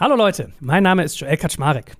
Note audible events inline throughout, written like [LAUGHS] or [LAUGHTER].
Hallo Leute, mein Name ist Joel Kaczmarek.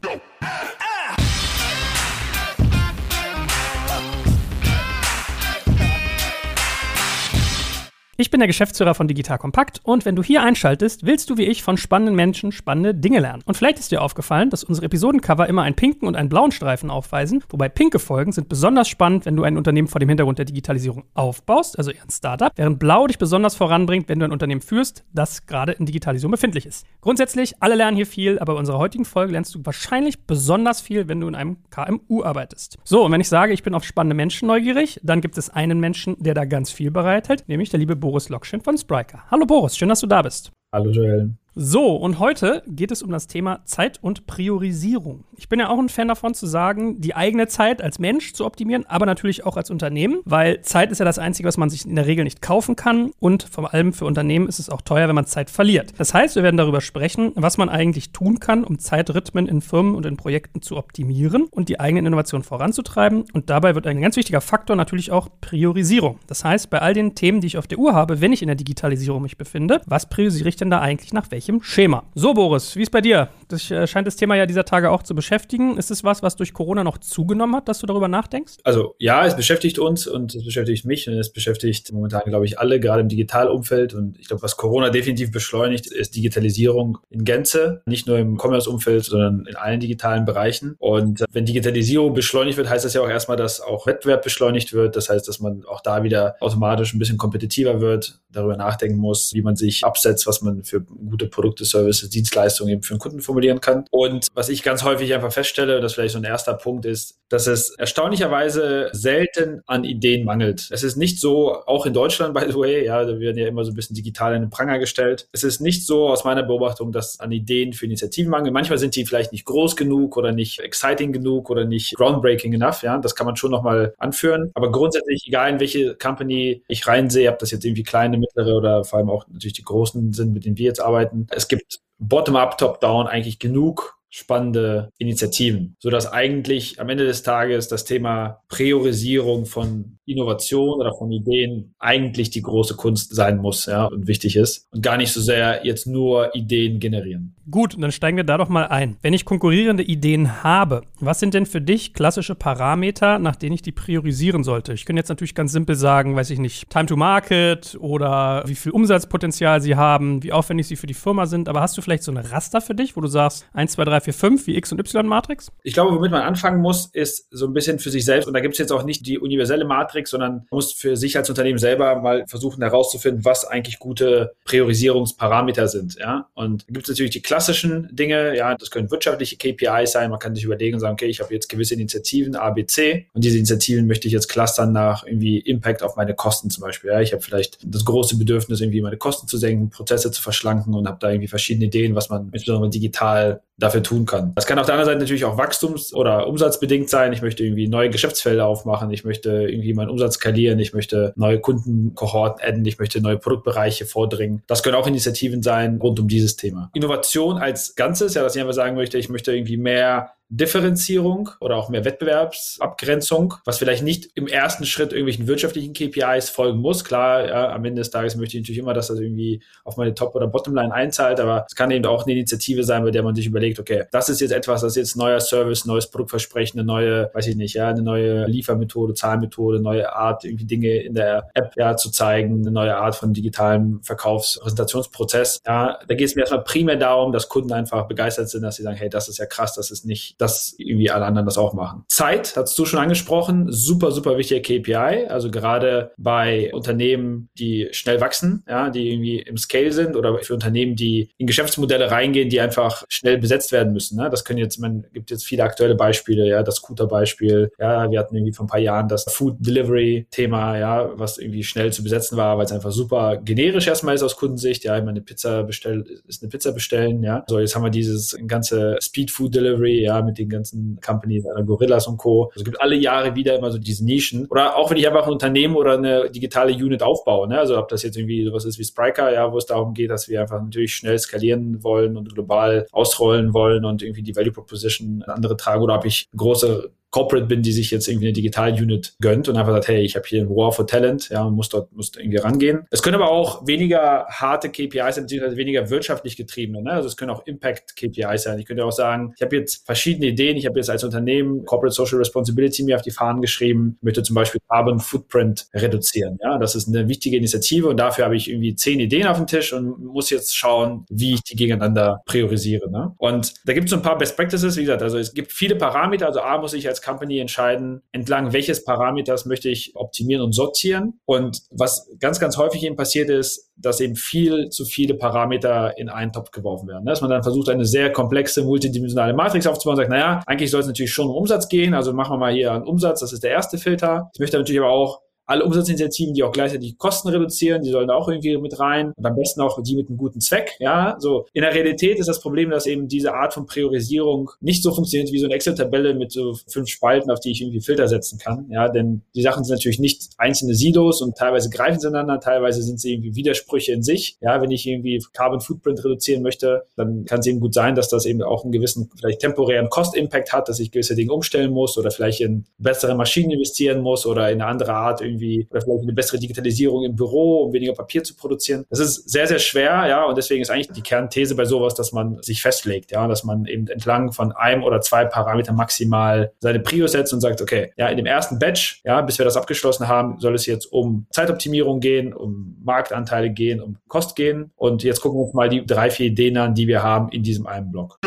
Ich bin der Geschäftsführer von Digital Kompakt und wenn du hier einschaltest, willst du wie ich von spannenden Menschen spannende Dinge lernen. Und vielleicht ist dir aufgefallen, dass unsere Episodencover immer einen pinken und einen blauen Streifen aufweisen, wobei pinke Folgen sind besonders spannend, wenn du ein Unternehmen vor dem Hintergrund der Digitalisierung aufbaust, also eher ein Startup, während blau dich besonders voranbringt, wenn du ein Unternehmen führst, das gerade in Digitalisierung befindlich ist. Grundsätzlich, alle lernen hier viel, aber bei unserer heutigen Folge lernst du wahrscheinlich besonders viel, wenn du in einem KMU arbeitest. So, und wenn ich sage, ich bin auf spannende Menschen neugierig, dann gibt es einen Menschen, der da ganz viel bereithält, nämlich der liebe Bo Boris Lokschin von Spriker. Hallo Boris, schön, dass du da bist. Hallo Joel. So, und heute geht es um das Thema Zeit und Priorisierung. Ich bin ja auch ein Fan davon zu sagen, die eigene Zeit als Mensch zu optimieren, aber natürlich auch als Unternehmen, weil Zeit ist ja das Einzige, was man sich in der Regel nicht kaufen kann und vor allem für Unternehmen ist es auch teuer, wenn man Zeit verliert. Das heißt, wir werden darüber sprechen, was man eigentlich tun kann, um Zeitrhythmen in Firmen und in Projekten zu optimieren und die eigenen Innovationen voranzutreiben. Und dabei wird ein ganz wichtiger Faktor natürlich auch Priorisierung. Das heißt, bei all den Themen, die ich auf der Uhr habe, wenn ich in der Digitalisierung mich befinde, was priorisiere ich denn da eigentlich nach welchem welchem Schema. So, Boris, wie ist bei dir? Das äh, scheint das Thema ja dieser Tage auch zu beschäftigen. Ist es was, was durch Corona noch zugenommen hat, dass du darüber nachdenkst? Also ja, es beschäftigt uns und es beschäftigt mich und es beschäftigt momentan, glaube ich, alle, gerade im Digitalumfeld. Und ich glaube, was Corona definitiv beschleunigt, ist Digitalisierung in Gänze. Nicht nur im Commerce-Umfeld, sondern in allen digitalen Bereichen. Und äh, wenn Digitalisierung beschleunigt wird, heißt das ja auch erstmal, dass auch Wettbewerb beschleunigt wird. Das heißt, dass man auch da wieder automatisch ein bisschen kompetitiver wird, darüber nachdenken muss, wie man sich absetzt, was man für gute Produkte, Services, Dienstleistungen eben für den Kunden formulieren kann. Und was ich ganz häufig einfach feststelle, das vielleicht so ein erster Punkt ist, dass es erstaunlicherweise selten an Ideen mangelt. Es ist nicht so, auch in Deutschland, [LAUGHS] by the way, ja, da werden ja immer so ein bisschen digital in den Pranger gestellt. Es ist nicht so aus meiner Beobachtung, dass an Ideen für Initiativen mangelt. Manchmal sind die vielleicht nicht groß genug oder nicht exciting genug oder nicht groundbreaking enough, ja. Das kann man schon nochmal anführen. Aber grundsätzlich, egal in welche Company ich reinsehe, ob das jetzt irgendwie kleine, mittlere oder vor allem auch natürlich die großen sind, mit denen wir jetzt arbeiten, es gibt bottom-up, top-down eigentlich genug spannende Initiativen, so dass eigentlich am Ende des Tages das Thema Priorisierung von Innovation oder von Ideen eigentlich die große Kunst sein muss, ja, und wichtig ist und gar nicht so sehr jetzt nur Ideen generieren. Gut, dann steigen wir da doch mal ein. Wenn ich konkurrierende Ideen habe, was sind denn für dich klassische Parameter, nach denen ich die priorisieren sollte? Ich könnte jetzt natürlich ganz simpel sagen, weiß ich nicht, Time to Market oder wie viel Umsatzpotenzial sie haben, wie aufwendig sie für die Firma sind, aber hast du vielleicht so eine Raster für dich, wo du sagst, 1, 2, 3, 4, 5 wie X und Y-Matrix? Ich glaube, womit man anfangen muss, ist so ein bisschen für sich selbst und da gibt es jetzt auch nicht die universelle Matrix, sondern muss für sich als Unternehmen selber mal versuchen herauszufinden, was eigentlich gute Priorisierungsparameter sind. Ja? Und da gibt es natürlich die klassischen Dinge, ja, das können wirtschaftliche KPIs sein. Man kann sich überlegen und sagen, okay, ich habe jetzt gewisse Initiativen A, B, C und diese Initiativen möchte ich jetzt clustern nach irgendwie Impact auf meine Kosten zum Beispiel. Ja, ich habe vielleicht das große Bedürfnis, irgendwie meine Kosten zu senken, Prozesse zu verschlanken und habe da irgendwie verschiedene Ideen, was man insbesondere digital dafür tun kann. Das kann auf der anderen Seite natürlich auch wachstums- oder umsatzbedingt sein. Ich möchte irgendwie neue Geschäftsfelder aufmachen. Ich möchte irgendwie meinen Umsatz skalieren. Ich möchte neue Kundenkohorten adden. Ich möchte neue Produktbereiche vordringen. Das können auch Initiativen sein rund um dieses Thema. Innovation als Ganzes, ja, dass ich einfach sagen möchte, ich möchte irgendwie mehr Differenzierung oder auch mehr Wettbewerbsabgrenzung, was vielleicht nicht im ersten Schritt irgendwelchen wirtschaftlichen KPIs folgen muss. Klar, ja, am Ende des Tages möchte ich natürlich immer, dass das irgendwie auf meine Top- oder Bottomline einzahlt, aber es kann eben auch eine Initiative sein, bei der man sich überlegt, okay, das ist jetzt etwas, das ist jetzt neuer Service, neues Produktversprechen, eine neue, weiß ich nicht, ja, eine neue Liefermethode, Zahlmethode, neue Art, irgendwie Dinge in der App ja zu zeigen, eine neue Art von digitalem Verkaufspräsentationsprozess. Ja, da geht es mir erstmal primär darum, dass Kunden einfach begeistert sind, dass sie sagen, hey, das ist ja krass, das ist nicht dass irgendwie alle anderen das auch machen. Zeit, hast du schon angesprochen, super, super wichtiger KPI. Also gerade bei Unternehmen, die schnell wachsen, ja, die irgendwie im Scale sind oder für Unternehmen, die in Geschäftsmodelle reingehen, die einfach schnell besetzt werden müssen. Ne? Das können jetzt, man gibt jetzt viele aktuelle Beispiele, ja, das Scooter-Beispiel, ja, wir hatten irgendwie vor ein paar Jahren das Food Delivery-Thema, ja, was irgendwie schnell zu besetzen war, weil es einfach super generisch erstmal ist aus Kundensicht. Ja, meine, eine Pizza bestellen, ist eine Pizza bestellen, ja. So, jetzt haben wir dieses ganze Speed Food Delivery, ja, mit den ganzen Companies, Gorillas und Co. Also es gibt alle Jahre wieder immer so diese Nischen. Oder auch wenn ich einfach ein Unternehmen oder eine digitale Unit aufbaue, ne? also ob das jetzt irgendwie sowas ist wie Spriker, ja, wo es darum geht, dass wir einfach natürlich schnell skalieren wollen und global ausrollen wollen und irgendwie die Value Proposition andere tragen oder ob ich große Corporate bin, die sich jetzt irgendwie eine Digital-Unit gönnt und einfach sagt, hey, ich habe hier ein War for Talent, ja, und muss dort muss irgendwie rangehen. Es können aber auch weniger harte KPIs sein, beziehungsweise weniger wirtschaftlich getriebene. Ne? Also es können auch Impact-KPIs sein. Ich könnte auch sagen, ich habe jetzt verschiedene Ideen. Ich habe jetzt als Unternehmen Corporate Social Responsibility mir auf die Fahnen geschrieben, möchte zum Beispiel Carbon Footprint reduzieren. Ja, das ist eine wichtige Initiative und dafür habe ich irgendwie zehn Ideen auf dem Tisch und muss jetzt schauen, wie ich die gegeneinander priorisiere. Ne? Und da gibt es so ein paar Best Practices. Wie gesagt, also es gibt viele Parameter. Also A muss ich als Company entscheiden, entlang welches Parameters möchte ich optimieren und sortieren. Und was ganz, ganz häufig eben passiert ist, dass eben viel zu viele Parameter in einen Topf geworfen werden. Dass man dann versucht, eine sehr komplexe, multidimensionale Matrix aufzubauen und sagt, naja, eigentlich soll es natürlich schon um Umsatz gehen, also machen wir mal hier einen Umsatz, das ist der erste Filter. Ich möchte natürlich aber auch alle Umsatzinitiativen, die auch gleichzeitig Kosten reduzieren, die sollen auch irgendwie mit rein und am besten auch die mit einem guten Zweck. Ja, so in der Realität ist das Problem, dass eben diese Art von Priorisierung nicht so funktioniert wie so eine Excel-Tabelle mit so fünf Spalten, auf die ich irgendwie Filter setzen kann. Ja, denn die Sachen sind natürlich nicht einzelne Silos und teilweise greifen sie ineinander, teilweise sind sie irgendwie Widersprüche in sich. Ja, wenn ich irgendwie Carbon Footprint reduzieren möchte, dann kann es eben gut sein, dass das eben auch einen gewissen, vielleicht temporären Cost-Impact hat, dass ich gewisse Dinge umstellen muss oder vielleicht in bessere Maschinen investieren muss oder in eine andere Art irgendwie irgendwie oder vielleicht eine bessere Digitalisierung im Büro, um weniger Papier zu produzieren. Das ist sehr, sehr schwer, ja, und deswegen ist eigentlich die Kernthese bei sowas, dass man sich festlegt, ja, dass man eben entlang von einem oder zwei Parametern maximal seine Prio setzt und sagt, okay, ja, in dem ersten Batch, ja, bis wir das abgeschlossen haben, soll es jetzt um Zeitoptimierung gehen, um Marktanteile gehen, um Kost gehen und jetzt gucken wir uns mal die drei, vier Ideen an, die wir haben in diesem einen Block.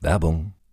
Werbung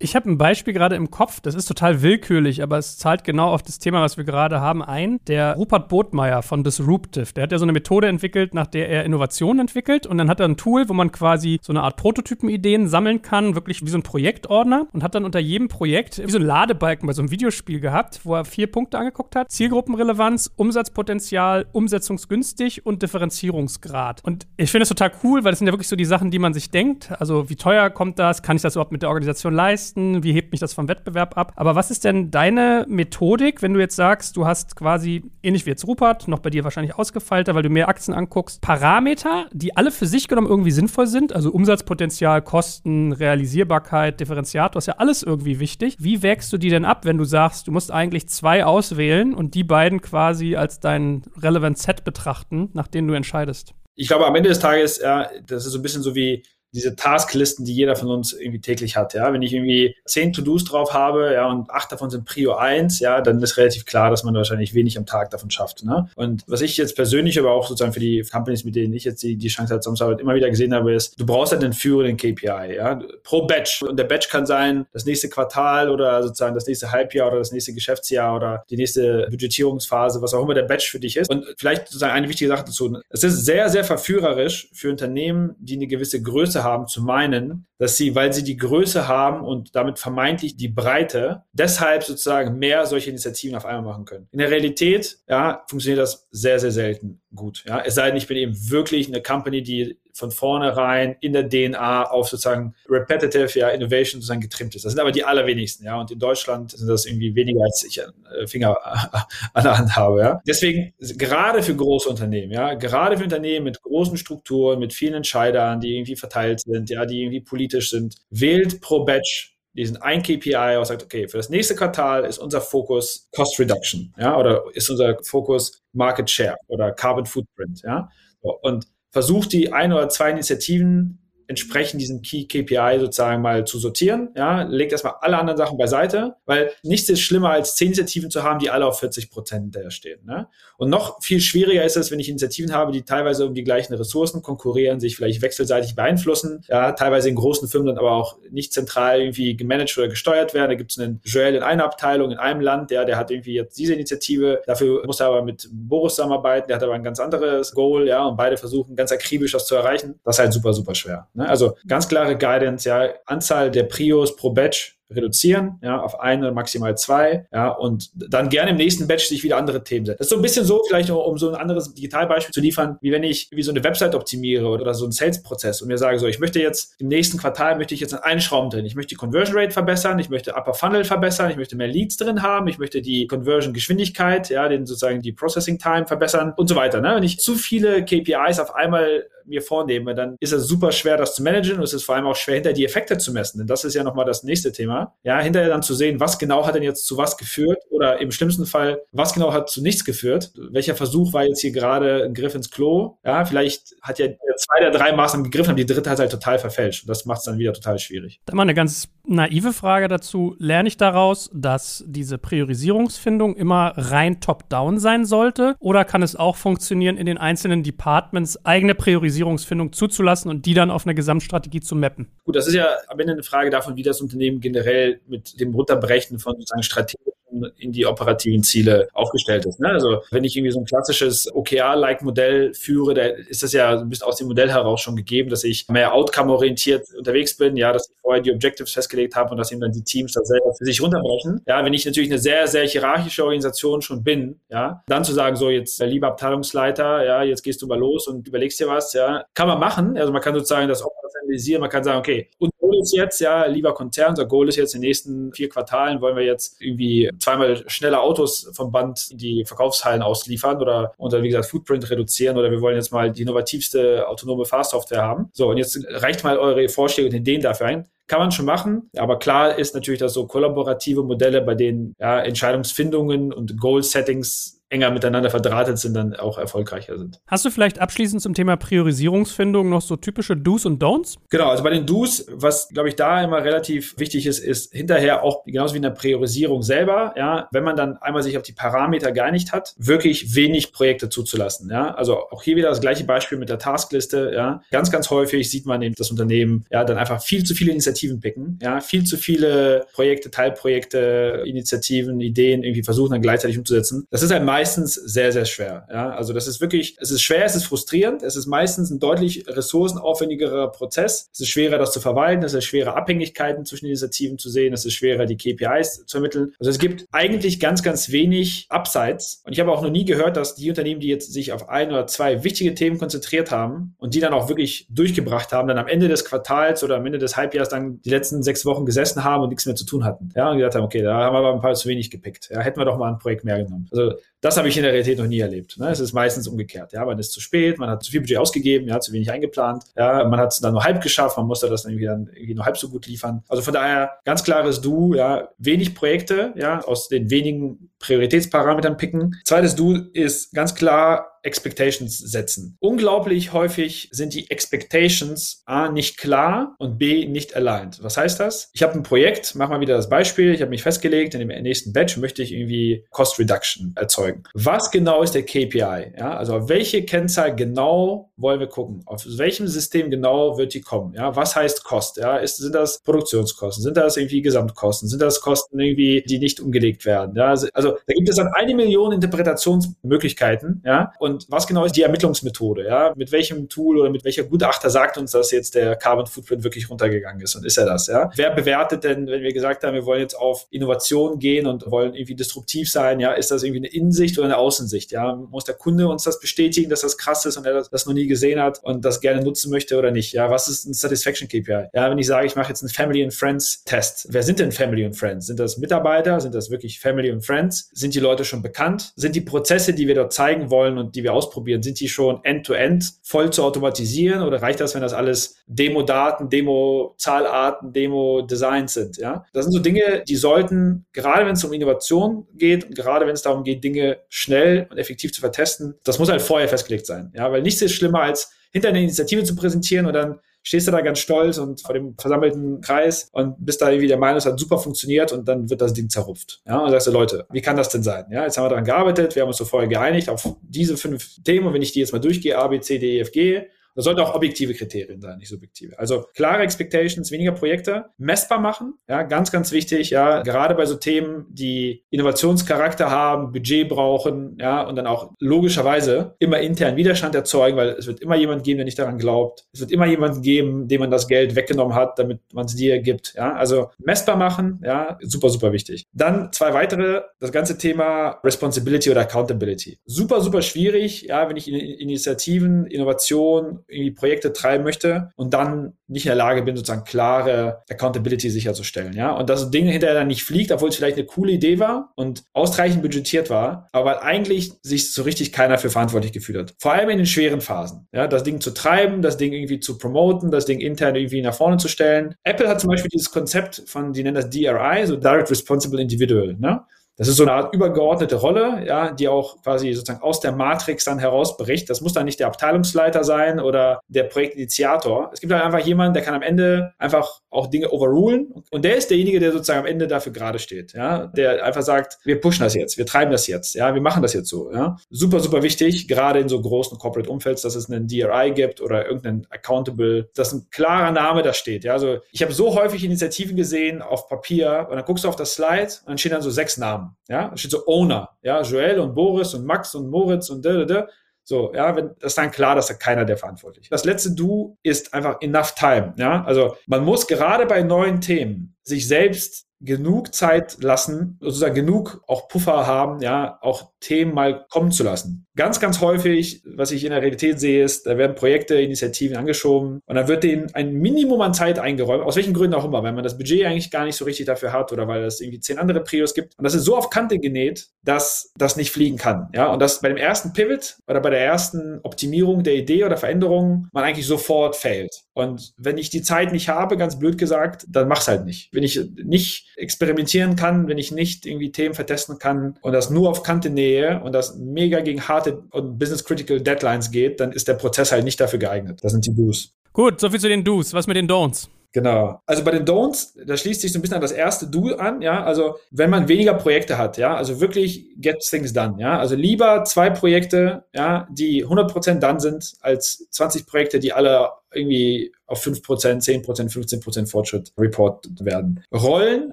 Ich habe ein Beispiel gerade im Kopf, das ist total willkürlich, aber es zahlt genau auf das Thema, was wir gerade haben, ein. Der Rupert Botmeier von Disruptive, der hat ja so eine Methode entwickelt, nach der er Innovationen entwickelt und dann hat er ein Tool, wo man quasi so eine Art Prototypenideen sammeln kann, wirklich wie so ein Projektordner und hat dann unter jedem Projekt wie so ein Ladebalken bei so einem Videospiel gehabt, wo er vier Punkte angeguckt hat. Zielgruppenrelevanz, Umsatzpotenzial, umsetzungsgünstig und Differenzierungsgrad. Und ich finde es total cool, weil das sind ja wirklich so die Sachen, die man sich denkt. Also wie teuer kommt das? Kann ich das überhaupt mit der Organisation leisten? Leisten? Wie hebt mich das vom Wettbewerb ab? Aber was ist denn deine Methodik, wenn du jetzt sagst, du hast quasi, ähnlich wie jetzt Rupert, noch bei dir wahrscheinlich ausgefeilter, weil du mehr Aktien anguckst, Parameter, die alle für sich genommen irgendwie sinnvoll sind, also Umsatzpotenzial, Kosten, Realisierbarkeit, Differenziator, ist ja alles irgendwie wichtig. Wie wägst du die denn ab, wenn du sagst, du musst eigentlich zwei auswählen und die beiden quasi als dein Relevant Set betrachten, nach denen du entscheidest? Ich glaube, am Ende des Tages, ja, das ist so ein bisschen so wie diese Tasklisten, die jeder von uns irgendwie täglich hat. Ja, wenn ich irgendwie zehn To-Dos drauf habe, ja, und acht davon sind Prio 1, ja, dann ist relativ klar, dass man wahrscheinlich wenig am Tag davon schafft. Ne? Und was ich jetzt persönlich, aber auch sozusagen für die Companies, mit denen ich jetzt die, die Chance hatte, zusammenzuarbeiten, immer wieder gesehen habe, ist, du brauchst halt einen führenden KPI, ja, pro Batch. Und der Batch kann sein, das nächste Quartal oder sozusagen das nächste Halbjahr oder das nächste Geschäftsjahr oder die nächste Budgetierungsphase, was auch immer der Batch für dich ist. Und vielleicht sozusagen eine wichtige Sache dazu. Es ist sehr, sehr verführerisch für Unternehmen, die eine gewisse Größe haben, zu meinen, dass sie, weil sie die Größe haben und damit vermeintlich die Breite, deshalb sozusagen mehr solche Initiativen auf einmal machen können. In der Realität, ja, funktioniert das sehr, sehr selten gut. Ja, es sei denn, ich bin eben wirklich eine Company, die von vornherein in der DNA auf sozusagen repetitive ja, Innovation sozusagen getrimmt ist. Das sind aber die allerwenigsten, ja. Und in Deutschland sind das irgendwie weniger, als ich äh, Finger [LAUGHS] an der Hand habe, ja. Deswegen, gerade für große Unternehmen, ja, gerade für Unternehmen mit großen Strukturen, mit vielen Entscheidern, die irgendwie verteilt sind, ja, die irgendwie politisch sind, wählt pro Batch diesen ein KPI und sagt, okay, für das nächste Quartal ist unser Fokus Cost Reduction, ja, oder ist unser Fokus Market Share oder Carbon Footprint, ja. Und versucht die ein oder zwei Initiativen entsprechend diesen Key KPI sozusagen mal zu sortieren. Ja, legt erstmal alle anderen Sachen beiseite, weil nichts ist schlimmer als zehn Initiativen zu haben, die alle auf 40 Prozent hinterher stehen. Ne? Und noch viel schwieriger ist es, wenn ich Initiativen habe, die teilweise um die gleichen Ressourcen konkurrieren, sich vielleicht wechselseitig beeinflussen, ja, teilweise in großen Firmen dann aber auch nicht zentral irgendwie gemanagt oder gesteuert werden. Da gibt es einen Joel in einer Abteilung in einem Land, der, der hat irgendwie jetzt diese Initiative, dafür muss er aber mit Boris zusammenarbeiten, der hat aber ein ganz anderes Goal, ja, und beide versuchen ganz akribisch das zu erreichen. Das ist halt super, super schwer. Ne? Also ganz klare Guidance, ja, Anzahl der Prios pro Batch reduzieren, ja, auf eine, maximal zwei, ja, und dann gerne im nächsten Batch sich wieder andere Themen setzen. Das ist so ein bisschen so, vielleicht um so ein anderes Digitalbeispiel zu liefern, wie wenn ich wie so eine Website optimiere oder so einen Sales-Prozess und mir sage so, ich möchte jetzt im nächsten Quartal möchte ich jetzt einen Schrauben drin. Ich möchte die Conversion Rate verbessern, ich möchte Upper Funnel verbessern, ich möchte mehr Leads drin haben, ich möchte die Conversion Geschwindigkeit, ja, den sozusagen die Processing Time verbessern und so weiter. Ne? Wenn ich zu viele KPIs auf einmal mir vornehme, dann ist es super schwer, das zu managen und es ist vor allem auch schwer, hinter die Effekte zu messen. Denn das ist ja nochmal das nächste Thema. Ja, hinterher dann zu sehen, was genau hat denn jetzt zu was geführt oder im schlimmsten Fall, was genau hat zu nichts geführt. Welcher Versuch war jetzt hier gerade ein Griff ins Klo? Ja, vielleicht hat ja zwei der drei Maßnahmen gegriffen, aber die dritte hat halt total verfälscht. Und das macht es dann wieder total schwierig. Dann mal eine ganz naive Frage dazu. Lerne ich daraus, dass diese Priorisierungsfindung immer rein top-down sein sollte? Oder kann es auch funktionieren, in den einzelnen Departments eigene Priorisierungsfindung zuzulassen und die dann auf eine Gesamtstrategie zu mappen? Gut, das ist ja am Ende eine Frage davon, wie das Unternehmen generell mit dem Runterbrechen von sozusagen Strategien in die operativen Ziele aufgestellt ist. Ne? Also wenn ich irgendwie so ein klassisches OKR-like-Modell führe, da ist das ja ein bisschen aus dem Modell heraus schon gegeben, dass ich mehr outcome-orientiert unterwegs bin, ja, dass ich vorher die Objectives festgelegt habe und dass eben dann die Teams das selber für sich runterbrechen. Ja, wenn ich natürlich eine sehr, sehr hierarchische Organisation schon bin, ja, dann zu sagen, so jetzt, äh, lieber Abteilungsleiter, ja, jetzt gehst du mal los und überlegst dir was, ja, kann man machen. Also man kann sozusagen das operationalisieren, man kann sagen, okay, und Goal ist jetzt, ja, lieber Konzern, unser Goal ist jetzt in den nächsten vier Quartalen wollen wir jetzt irgendwie zweimal schneller Autos vom Band in die Verkaufshallen ausliefern oder unser, wie gesagt, Footprint reduzieren oder wir wollen jetzt mal die innovativste autonome Fahrsoftware haben. So, und jetzt reicht mal eure Vorschläge und Ideen dafür ein. Kann man schon machen, aber klar ist natürlich, dass so kollaborative Modelle, bei denen ja, Entscheidungsfindungen und Goal-Settings enger miteinander verdrahtet sind, dann auch erfolgreicher sind. Hast du vielleicht abschließend zum Thema Priorisierungsfindung noch so typische Do's und Don'ts? Genau, also bei den Do's, was glaube ich da immer relativ wichtig ist, ist hinterher auch genauso wie in der Priorisierung selber, ja, wenn man dann einmal sich auf die Parameter geeinigt hat, wirklich wenig Projekte zuzulassen, ja. Also auch hier wieder das gleiche Beispiel mit der Taskliste, ja. Ganz, ganz häufig sieht man eben das Unternehmen, ja, dann einfach viel zu viele Initiativen picken, ja, viel zu viele Projekte, Teilprojekte, Initiativen, Ideen irgendwie versuchen dann gleichzeitig umzusetzen. Das ist halt meistens sehr, sehr schwer. Ja? Also das ist wirklich, es ist schwer, es ist frustrierend, es ist meistens ein deutlich ressourcenaufwendigerer Prozess. Es ist schwerer, das zu verwalten, es ist schwerer, Abhängigkeiten zwischen Initiativen zu sehen, es ist schwerer, die KPIs zu ermitteln. Also es gibt eigentlich ganz, ganz wenig Upsides. Und ich habe auch noch nie gehört, dass die Unternehmen, die jetzt sich auf ein oder zwei wichtige Themen konzentriert haben und die dann auch wirklich durchgebracht haben, dann am Ende des Quartals oder am Ende des Halbjahres dann die letzten sechs Wochen gesessen haben und nichts mehr zu tun hatten. Ja, und gesagt haben, okay, da haben wir aber ein paar zu wenig gepickt. Ja, hätten wir doch mal ein Projekt mehr genommen. Also das habe ich in der Realität noch nie erlebt. Ne? Es ist meistens umgekehrt. Ja, man ist zu spät, man hat zu viel Budget ausgegeben, ja, zu wenig eingeplant. Ja, man hat es dann nur halb geschafft, man musste das dann irgendwie, dann irgendwie nur halb so gut liefern. Also von daher ganz klares Du, ja, wenig Projekte, ja, aus den wenigen Prioritätsparametern picken. Zweites Du ist ganz klar Expectations setzen. Unglaublich häufig sind die Expectations A nicht klar und B nicht aligned. Was heißt das? Ich habe ein Projekt, mach mal wieder das Beispiel, ich habe mich festgelegt, in dem nächsten Batch möchte ich irgendwie Cost Reduction erzeugen. Was genau ist der KPI? Ja, also auf welche Kennzahl genau wollen wir gucken? Auf welchem System genau wird die kommen? Ja, was heißt Cost? Ja, ist, sind das Produktionskosten? Sind das irgendwie Gesamtkosten? Sind das Kosten irgendwie, die nicht umgelegt werden? Ja, also, da gibt es dann eine Million Interpretationsmöglichkeiten. Ja, und und was genau ist die Ermittlungsmethode? Ja? Mit welchem Tool oder mit welcher Gutachter sagt uns, dass jetzt der Carbon Footprint wirklich runtergegangen ist? Und ist er das? Ja? Wer bewertet denn, wenn wir gesagt haben, wir wollen jetzt auf Innovation gehen und wollen irgendwie disruptiv sein? Ja, ist das irgendwie eine Innensicht oder eine Außensicht? Ja, muss der Kunde uns das bestätigen, dass das krass ist und er das noch nie gesehen hat und das gerne nutzen möchte oder nicht? Ja, was ist ein Satisfaction KPI? Ja, wenn ich sage, ich mache jetzt einen Family and Friends Test. Wer sind denn Family and Friends? Sind das Mitarbeiter? Sind das wirklich Family and Friends? Sind die Leute schon bekannt? Sind die Prozesse, die wir dort zeigen wollen und die wir ausprobieren, sind die schon end-to-end -end voll zu automatisieren oder reicht das, wenn das alles Demo-Daten, Demo-Zahlarten, Demo-Designs sind? Ja? Das sind so Dinge, die sollten, gerade wenn es um Innovation geht und gerade wenn es darum geht, Dinge schnell und effektiv zu vertesten, das muss halt vorher festgelegt sein. Ja? Weil nichts ist schlimmer als hinter eine Initiative zu präsentieren und dann stehst du da ganz stolz und vor dem versammelten Kreis und bist da irgendwie der Meinung, es hat super funktioniert und dann wird das Ding zerrupft. Ja, und sagst du, Leute, wie kann das denn sein? Ja, jetzt haben wir daran gearbeitet, wir haben uns so vorher geeinigt auf diese fünf Themen und wenn ich die jetzt mal durchgehe, A, B, C, D, E, F, G, das sollten auch objektive Kriterien sein, nicht subjektive. Also klare Expectations, weniger Projekte, messbar machen, ja, ganz, ganz wichtig, ja, gerade bei so Themen, die Innovationscharakter haben, Budget brauchen, ja, und dann auch logischerweise immer intern Widerstand erzeugen, weil es wird immer jemand geben, der nicht daran glaubt. Es wird immer jemanden geben, dem man das Geld weggenommen hat, damit man es dir gibt, ja. Also messbar machen, ja, super, super wichtig. Dann zwei weitere, das ganze Thema Responsibility oder Accountability. Super, super schwierig, ja, wenn ich Initiativen, Innovation, irgendwie Projekte treiben möchte und dann nicht in der Lage bin, sozusagen klare Accountability sicherzustellen. Ja? Und das Ding hinterher dann nicht fliegt, obwohl es vielleicht eine coole Idee war und ausreichend budgetiert war, aber eigentlich sich so richtig keiner für verantwortlich gefühlt hat. Vor allem in den schweren Phasen. Ja? Das Ding zu treiben, das Ding irgendwie zu promoten, das Ding intern irgendwie nach vorne zu stellen. Apple hat zum Beispiel dieses Konzept von, die nennen das DRI, so Direct Responsible Individual. Ne? Das ist so eine Art übergeordnete Rolle, ja, die auch quasi sozusagen aus der Matrix dann herausbricht. Das muss dann nicht der Abteilungsleiter sein oder der Projektinitiator. Es gibt halt einfach jemanden, der kann am Ende einfach auch Dinge overrulen. Und der ist derjenige, der sozusagen am Ende dafür gerade steht, ja, der einfach sagt, wir pushen das jetzt, wir treiben das jetzt, ja, wir machen das jetzt so, ja. Super, super wichtig, gerade in so großen Corporate Umfelds, dass es einen DRI gibt oder irgendeinen Accountable, dass ein klarer Name da steht, ja. Also ich habe so häufig Initiativen gesehen auf Papier und dann guckst du auf das Slide und dann stehen dann so sechs Namen, ja. Da steht so Owner, ja, Joel und Boris und Max und Moritz und da, da, da. So, ja, wenn das ist dann klar, dass da keiner der verantwortlich. Das letzte Du ist einfach enough time, ja? Also, man muss gerade bei neuen Themen sich selbst genug Zeit lassen, sozusagen genug auch Puffer haben, ja, auch Themen mal kommen zu lassen. Ganz, ganz häufig, was ich in der Realität sehe, ist, da werden Projekte, Initiativen angeschoben und dann wird denen ein Minimum an Zeit eingeräumt, aus welchen Gründen auch immer, weil man das Budget eigentlich gar nicht so richtig dafür hat oder weil es irgendwie zehn andere Prios gibt. Und das ist so auf Kante genäht, dass das nicht fliegen kann, ja, und das bei dem ersten Pivot oder bei der ersten Optimierung der Idee oder Veränderung man eigentlich sofort failt. Und wenn ich die Zeit nicht habe, ganz blöd gesagt, dann mach's halt nicht. Wenn ich nicht experimentieren kann, wenn ich nicht irgendwie Themen vertesten kann und das nur auf Kante nähe und das mega gegen harte und business-critical Deadlines geht, dann ist der Prozess halt nicht dafür geeignet. Das sind die Do's. Gut, soviel zu den Do's. Was mit den Don'ts? Genau. Also bei den Don'ts, da schließt sich so ein bisschen an das erste Do an, ja. Also wenn man weniger Projekte hat, ja, also wirklich get things done, ja. Also lieber zwei Projekte, ja, die 100% done sind, als 20 Projekte, die alle irgendwie auf 5%, 10%, 15% Fortschritt reportet werden. Rollen,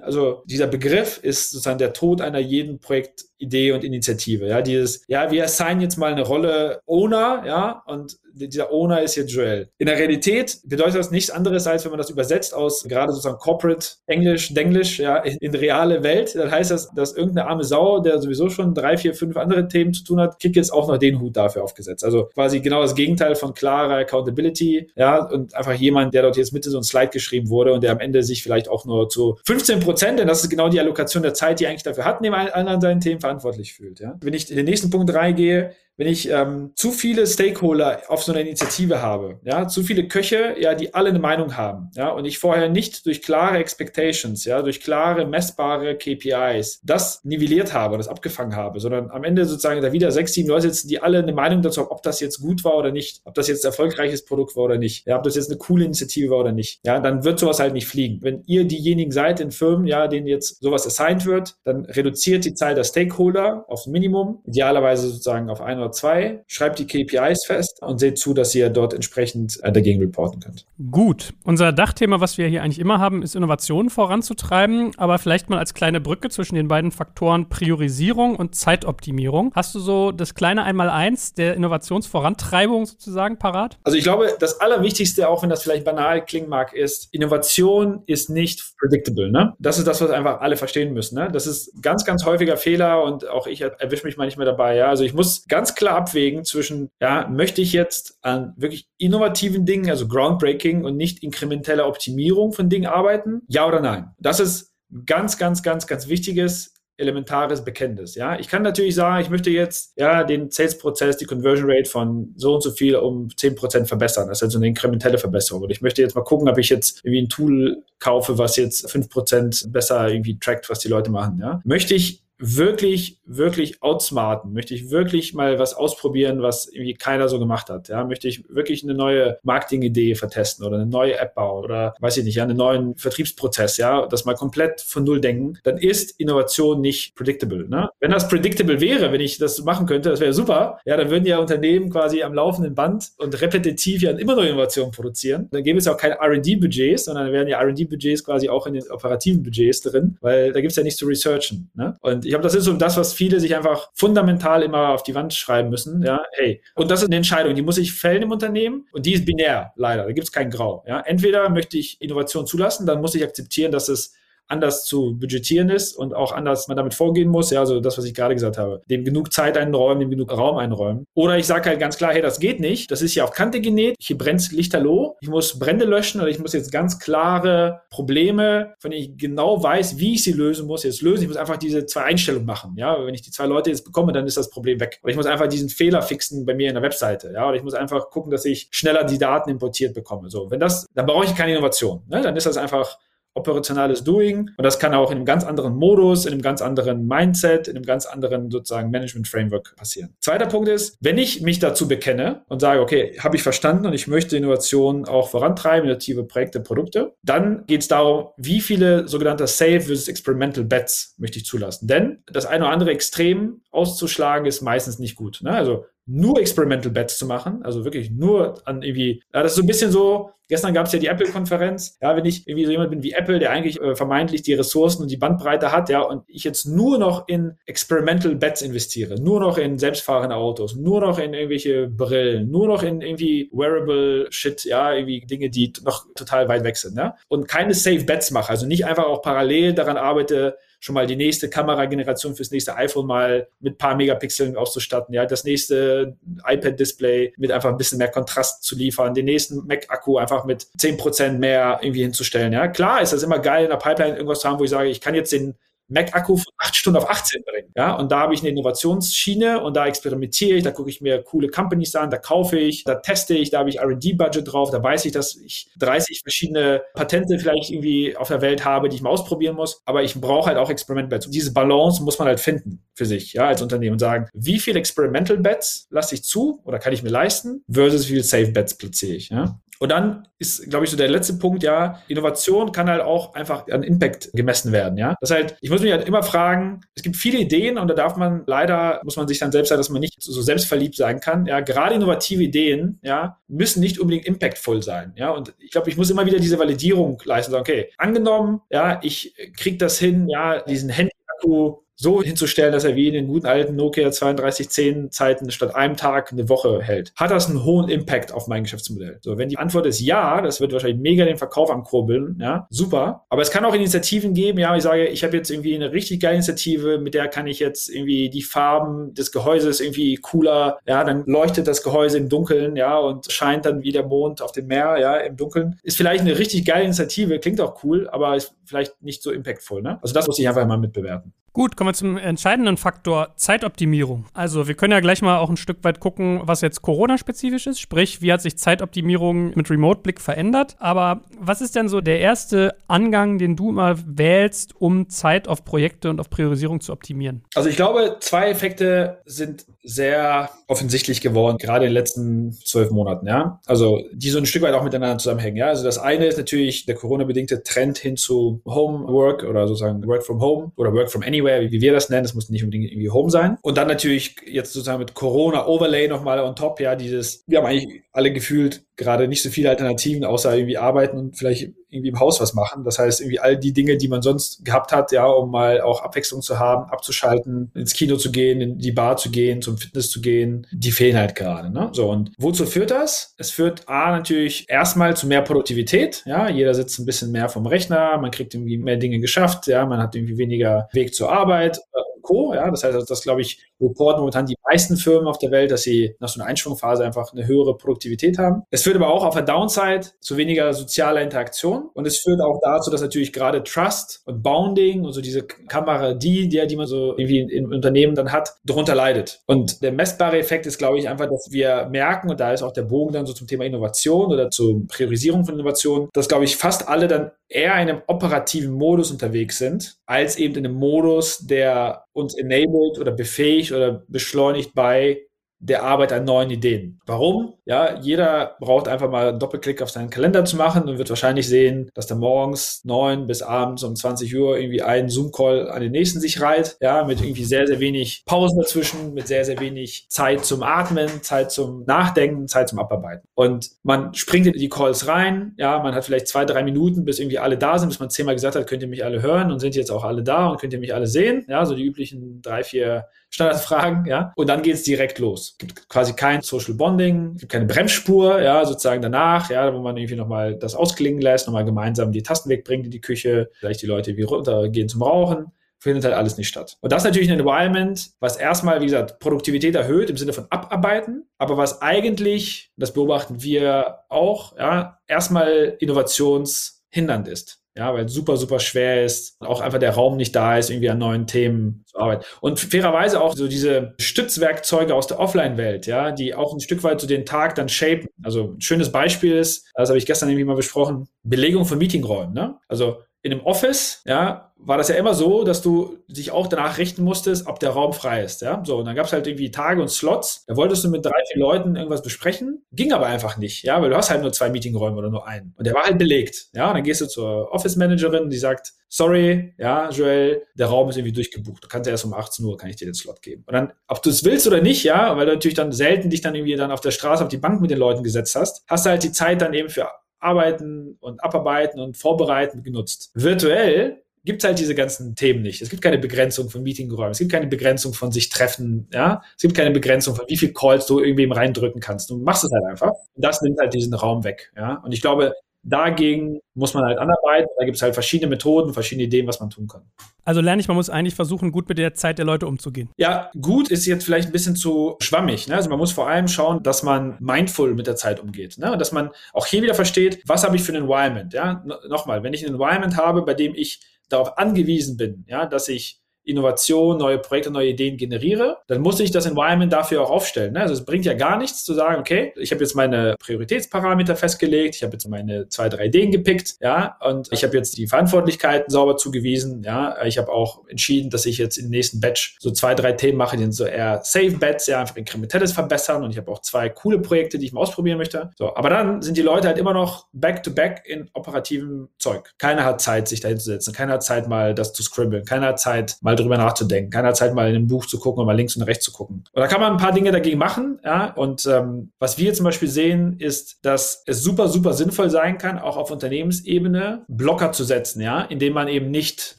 also dieser Begriff ist sozusagen der Tod einer jeden Projektidee und Initiative. Ja, dieses, ja, wir assignen jetzt mal eine Rolle Owner, ja, und dieser Owner ist jetzt Joel. In der Realität bedeutet das nichts anderes, als wenn man das übersetzt aus gerade sozusagen Corporate Englisch, Denglisch, ja, in, in reale Welt. Dann heißt das, dass irgendeine arme Sau, der sowieso schon drei, vier, fünf andere Themen zu tun hat, kriegt jetzt auch noch den Hut dafür aufgesetzt. Also quasi genau das Gegenteil von klarer Accountability, ja, und einfach jemand, der dort jetzt Mitte so ein Slide geschrieben wurde und der am Ende sich vielleicht auch nur zu 15 Prozent, denn das ist genau die Allokation der Zeit, die er eigentlich dafür hat, neben allen seinen Themen verantwortlich fühlt. Ja. Wenn ich in den nächsten Punkt reingehe, wenn ich ähm, zu viele Stakeholder auf so einer Initiative habe, ja, zu viele Köche, ja, die alle eine Meinung haben, ja, und ich vorher nicht durch klare Expectations, ja, durch klare messbare KPIs das nivelliert habe, das abgefangen habe, sondern am Ende sozusagen da wieder sechs, sieben Leute sitzen, die alle eine Meinung dazu haben, ob das jetzt gut war oder nicht, ob das jetzt ein erfolgreiches Produkt war oder nicht, ja, ob das jetzt eine coole Initiative war oder nicht, ja, dann wird sowas halt nicht fliegen. Wenn ihr diejenigen seid in Firmen, ja, denen jetzt sowas assigned wird, dann reduziert die Zahl der Stakeholder aufs Minimum, idealerweise sozusagen auf ein oder zwei, schreibt die KPIs fest und seht zu, dass ihr dort entsprechend äh, dagegen reporten könnt. Gut. Unser Dachthema, was wir hier eigentlich immer haben, ist Innovationen voranzutreiben, aber vielleicht mal als kleine Brücke zwischen den beiden Faktoren Priorisierung und Zeitoptimierung. Hast du so das kleine Einmaleins der Innovationsvorantreibung sozusagen parat? Also ich glaube, das Allerwichtigste, auch wenn das vielleicht banal klingen mag, ist, Innovation ist nicht predictable. Ne? Das ist das, was einfach alle verstehen müssen. Ne? Das ist ganz, ganz häufiger Fehler und auch ich erwische mich manchmal dabei. Ja? Also ich muss ganz klar abwägen zwischen, ja, möchte ich jetzt an wirklich innovativen Dingen, also groundbreaking und nicht inkrementelle Optimierung von Dingen arbeiten? Ja oder nein? Das ist ganz, ganz, ganz, ganz wichtiges elementares Bekenntnis. Ja, ich kann natürlich sagen, ich möchte jetzt ja den Sales-Prozess, die Conversion Rate von so und so viel um 10% verbessern. Das ist also eine inkrementelle Verbesserung. Und ich möchte jetzt mal gucken, ob ich jetzt irgendwie ein Tool kaufe, was jetzt 5% besser irgendwie trackt, was die Leute machen. Ja, möchte ich wirklich, wirklich outsmarten? Möchte ich wirklich mal was ausprobieren, was irgendwie keiner so gemacht hat? Ja, möchte ich wirklich eine neue Marketingidee vertesten oder eine neue App bauen oder weiß ich nicht, ja, einen neuen Vertriebsprozess, ja, das mal komplett von Null denken, dann ist Innovation nicht predictable. Ne? Wenn das predictable wäre, wenn ich das machen könnte, das wäre super, ja, dann würden ja Unternehmen quasi am laufenden Band und repetitiv ja immer noch Innovationen produzieren. Dann gäbe es ja auch keine R&D-Budgets, sondern dann wären ja R&D-Budgets quasi auch in den operativen Budgets drin, weil da gibt es ja nichts zu researchen. Ne? Und ich glaube, das ist so das, was viele sich einfach fundamental immer auf die Wand schreiben müssen. Ja, hey, und das ist eine Entscheidung, die muss ich fällen im Unternehmen und die ist binär, leider. Da gibt es kein Grau. Ja? Entweder möchte ich Innovation zulassen, dann muss ich akzeptieren, dass es anders zu budgetieren ist und auch anders man damit vorgehen muss. Ja, also das, was ich gerade gesagt habe. Dem genug Zeit einräumen, dem genug Raum einräumen. Oder ich sage halt ganz klar, hey, das geht nicht. Das ist ja auf Kante genäht. Hier brennt lichterloh. Ich muss Brände löschen oder ich muss jetzt ganz klare Probleme, von denen ich genau weiß, wie ich sie lösen muss, jetzt lösen. Ich muss einfach diese zwei Einstellungen machen. Ja, wenn ich die zwei Leute jetzt bekomme, dann ist das Problem weg. Oder ich muss einfach diesen Fehler fixen bei mir in der Webseite. Ja, oder ich muss einfach gucken, dass ich schneller die Daten importiert bekomme. So, wenn das, dann brauche ich keine Innovation. Ne? Dann ist das einfach operationales Doing. Und das kann auch in einem ganz anderen Modus, in einem ganz anderen Mindset, in einem ganz anderen sozusagen Management-Framework passieren. Zweiter Punkt ist, wenn ich mich dazu bekenne und sage, okay, habe ich verstanden und ich möchte Innovation auch vorantreiben, innovative Projekte, Produkte, dann geht es darum, wie viele sogenannte Safe versus Experimental Bets möchte ich zulassen. Denn das eine oder andere Extrem auszuschlagen ist meistens nicht gut. Ne? Also nur Experimental Bets zu machen, also wirklich nur an irgendwie, ja, das ist so ein bisschen so, gestern gab es ja die Apple-Konferenz, ja, wenn ich irgendwie so jemand bin wie Apple, der eigentlich äh, vermeintlich die Ressourcen und die Bandbreite hat, ja, und ich jetzt nur noch in Experimental Bets investiere, nur noch in selbstfahrende Autos, nur noch in irgendwelche Brillen, nur noch in irgendwie wearable Shit, ja, irgendwie Dinge, die noch total weit weg sind, ja, und keine Safe Bets mache, also nicht einfach auch parallel daran arbeite, schon mal die nächste Kamerageneration fürs nächste iPhone mal mit paar Megapixeln auszustatten, ja, das nächste iPad-Display mit einfach ein bisschen mehr Kontrast zu liefern, den nächsten Mac-Akku einfach mit zehn Prozent mehr irgendwie hinzustellen, ja. Klar ist das immer geil in der Pipeline irgendwas zu haben, wo ich sage, ich kann jetzt den Mac-Akku von 8 Stunden auf 18 bringen. Ja, und da habe ich eine Innovationsschiene und da experimentiere ich, da gucke ich mir coole Companies an, da kaufe ich, da teste ich, da habe ich R&D-Budget drauf, da weiß ich, dass ich 30 verschiedene Patente vielleicht irgendwie auf der Welt habe, die ich mal ausprobieren muss, aber ich brauche halt auch Experimental Bets. Und diese Balance muss man halt finden für sich, ja, als Unternehmen und sagen, wie viel Experimental Bets lasse ich zu oder kann ich mir leisten versus wie viel Safe Bets platziere ich, ja. Und dann ist, glaube ich, so der letzte Punkt, ja, Innovation kann halt auch einfach an Impact gemessen werden, ja. Das heißt, ich muss mich halt immer fragen, es gibt viele Ideen und da darf man leider, muss man sich dann selbst sagen, dass man nicht so selbstverliebt sein kann, ja. Gerade innovative Ideen, ja, müssen nicht unbedingt impactful sein, ja. Und ich glaube, ich muss immer wieder diese Validierung leisten, sagen, okay, angenommen, ja, ich kriege das hin, ja, diesen Handy-Akku so hinzustellen, dass er wie in den guten alten Nokia 3210 Zeiten statt einem Tag eine Woche hält. Hat das einen hohen Impact auf mein Geschäftsmodell? So, wenn die Antwort ist ja, das wird wahrscheinlich mega den Verkauf ankurbeln, ja, super. Aber es kann auch Initiativen geben, ja, ich sage, ich habe jetzt irgendwie eine richtig geile Initiative, mit der kann ich jetzt irgendwie die Farben des Gehäuses irgendwie cooler, ja, dann leuchtet das Gehäuse im Dunkeln, ja, und scheint dann wie der Mond auf dem Meer, ja, im Dunkeln. Ist vielleicht eine richtig geile Initiative, klingt auch cool, aber ist vielleicht nicht so impactful, ne? Also das muss ich einfach mal mitbewerten. Gut, kommen wir zum entscheidenden Faktor Zeitoptimierung. Also wir können ja gleich mal auch ein Stück weit gucken, was jetzt Corona-spezifisch ist, sprich, wie hat sich Zeitoptimierung mit Remote-Blick verändert. Aber was ist denn so der erste Angang, den du mal wählst, um Zeit auf Projekte und auf Priorisierung zu optimieren? Also ich glaube, zwei Effekte sind sehr offensichtlich geworden, gerade in den letzten zwölf Monaten, ja. Also die so ein Stück weit auch miteinander zusammenhängen, ja. Also das eine ist natürlich der Corona-bedingte Trend hin zu Homework oder sozusagen Work from Home oder Work from Anywhere Anywhere, wie wir das nennen. Das muss nicht unbedingt irgendwie Home sein. Und dann natürlich jetzt sozusagen mit Corona Overlay nochmal on top, ja, dieses, wir haben eigentlich alle gefühlt gerade nicht so viele Alternativen, außer irgendwie arbeiten und vielleicht irgendwie im Haus was machen. Das heißt, irgendwie all die Dinge, die man sonst gehabt hat, ja, um mal auch Abwechslung zu haben, abzuschalten, ins Kino zu gehen, in die Bar zu gehen, zum Fitness zu gehen, die fehlen halt gerade. Ne? So, und wozu führt das? Es führt A natürlich erstmal zu mehr Produktivität. Ja, jeder sitzt ein bisschen mehr vom Rechner, man kriegt irgendwie mehr Dinge geschafft, ja, man hat irgendwie weniger Weg zur Arbeit. Co. Ja, das heißt, das glaube ich, reporten momentan die meisten Firmen auf der Welt, dass sie nach so einer Einschwungphase einfach eine höhere Produktivität haben. Es führt aber auch auf der Downside zu weniger sozialer Interaktion und es führt auch dazu, dass natürlich gerade Trust und Bounding und so diese Kamera, die, die, die man so irgendwie im Unternehmen dann hat, darunter leidet. Und der messbare Effekt ist, glaube ich, einfach, dass wir merken, und da ist auch der Bogen dann so zum Thema Innovation oder zur Priorisierung von Innovation, dass, glaube ich, fast alle dann eher in einem operativen Modus unterwegs sind, als eben in einem Modus, der uns enabled oder befähigt oder beschleunigt bei der Arbeit an neuen Ideen. Warum? Ja, jeder braucht einfach mal einen Doppelklick auf seinen Kalender zu machen und wird wahrscheinlich sehen, dass da morgens neun bis abends um 20 Uhr irgendwie ein Zoom-Call an den nächsten sich reiht. Ja, mit irgendwie sehr, sehr wenig Pausen dazwischen, mit sehr, sehr wenig Zeit zum Atmen, Zeit zum Nachdenken, Zeit zum Abarbeiten. Und man springt in die Calls rein. Ja, man hat vielleicht zwei, drei Minuten, bis irgendwie alle da sind, bis man zehnmal gesagt hat, könnt ihr mich alle hören und sind jetzt auch alle da und könnt ihr mich alle sehen. Ja, so die üblichen drei, vier Standardfragen, ja. Und dann geht's direkt los. Gibt quasi kein Social Bonding, gibt keine Bremsspur, ja, sozusagen danach, ja, wo man irgendwie nochmal das ausklingen lässt, nochmal gemeinsam die Tasten wegbringt in die Küche, vielleicht die Leute wie runtergehen zum Rauchen findet halt alles nicht statt. Und das ist natürlich ein Environment, was erstmal, wie gesagt, Produktivität erhöht im Sinne von Abarbeiten, aber was eigentlich, das beobachten wir auch, ja, erstmal innovationshindernd ist. Ja, weil es super, super schwer ist, auch einfach der Raum nicht da ist, irgendwie an neuen Themen zu arbeiten. Und fairerweise auch so diese Stützwerkzeuge aus der Offline-Welt, ja, die auch ein Stück weit so den Tag dann shapen. Also ein schönes Beispiel ist, das habe ich gestern irgendwie mal besprochen, Belegung von Meetingräumen, ne? Also in einem Office, ja, war das ja immer so, dass du dich auch danach richten musstest, ob der Raum frei ist. Ja? So, und dann gab es halt irgendwie Tage und Slots. Da wolltest du mit drei, vier Leuten irgendwas besprechen. Ging aber einfach nicht, ja, weil du hast halt nur zwei Meetingräume oder nur einen. Und der war halt belegt. Ja, und dann gehst du zur Office-Managerin, die sagt, sorry, ja, Joel, der Raum ist irgendwie durchgebucht. Du kannst ja erst um 18 Uhr, kann ich dir den Slot geben. Und dann, ob du es willst oder nicht, ja, weil du natürlich dann selten dich dann irgendwie dann auf der Straße auf die Bank mit den Leuten gesetzt hast, hast du halt die Zeit dann eben für Arbeiten und Abarbeiten und Vorbereiten genutzt. Virtuell gibt es halt diese ganzen Themen nicht. Es gibt keine Begrenzung von Meetingräumen, es gibt keine Begrenzung von sich treffen, ja. Es gibt keine Begrenzung von wie viel Calls du irgendwem reindrücken kannst. Du machst es halt einfach. Und das nimmt halt diesen Raum weg, ja. Und ich glaube, dagegen muss man halt anarbeiten. Da gibt es halt verschiedene Methoden, verschiedene Ideen, was man tun kann. Also lerne ich, man muss eigentlich versuchen, gut mit der Zeit der Leute umzugehen. Ja, gut ist jetzt vielleicht ein bisschen zu schwammig. Ne? Also man muss vor allem schauen, dass man mindful mit der Zeit umgeht. Ne? Dass man auch hier wieder versteht, was habe ich für ein Environment. Ja? Nochmal, wenn ich ein Environment habe, bei dem ich darauf angewiesen bin, ja, dass ich Innovation, neue Projekte, neue Ideen generiere, dann muss ich das Environment dafür auch aufstellen. Ne? Also es bringt ja gar nichts zu sagen, okay, ich habe jetzt meine Prioritätsparameter festgelegt, ich habe jetzt meine zwei, drei Ideen gepickt, ja, und ich habe jetzt die Verantwortlichkeiten sauber zugewiesen, ja, ich habe auch entschieden, dass ich jetzt im nächsten Batch so zwei, drei Themen mache, die sind so eher Safe Bets, ja, einfach inkrementelles verbessern und ich habe auch zwei coole Projekte, die ich mal ausprobieren möchte. So, aber dann sind die Leute halt immer noch back to back in operativen Zeug. Keiner hat Zeit, sich dahin zu setzen, keiner hat Zeit, mal das zu scribbeln, keiner hat Zeit, mal mal drüber nachzudenken. Keiner Zeit, mal in ein Buch zu gucken und mal links und rechts zu gucken. Und da kann man ein paar Dinge dagegen machen. Ja? Und ähm, was wir zum Beispiel sehen, ist, dass es super, super sinnvoll sein kann, auch auf Unternehmensebene Blocker zu setzen, ja, indem man eben nicht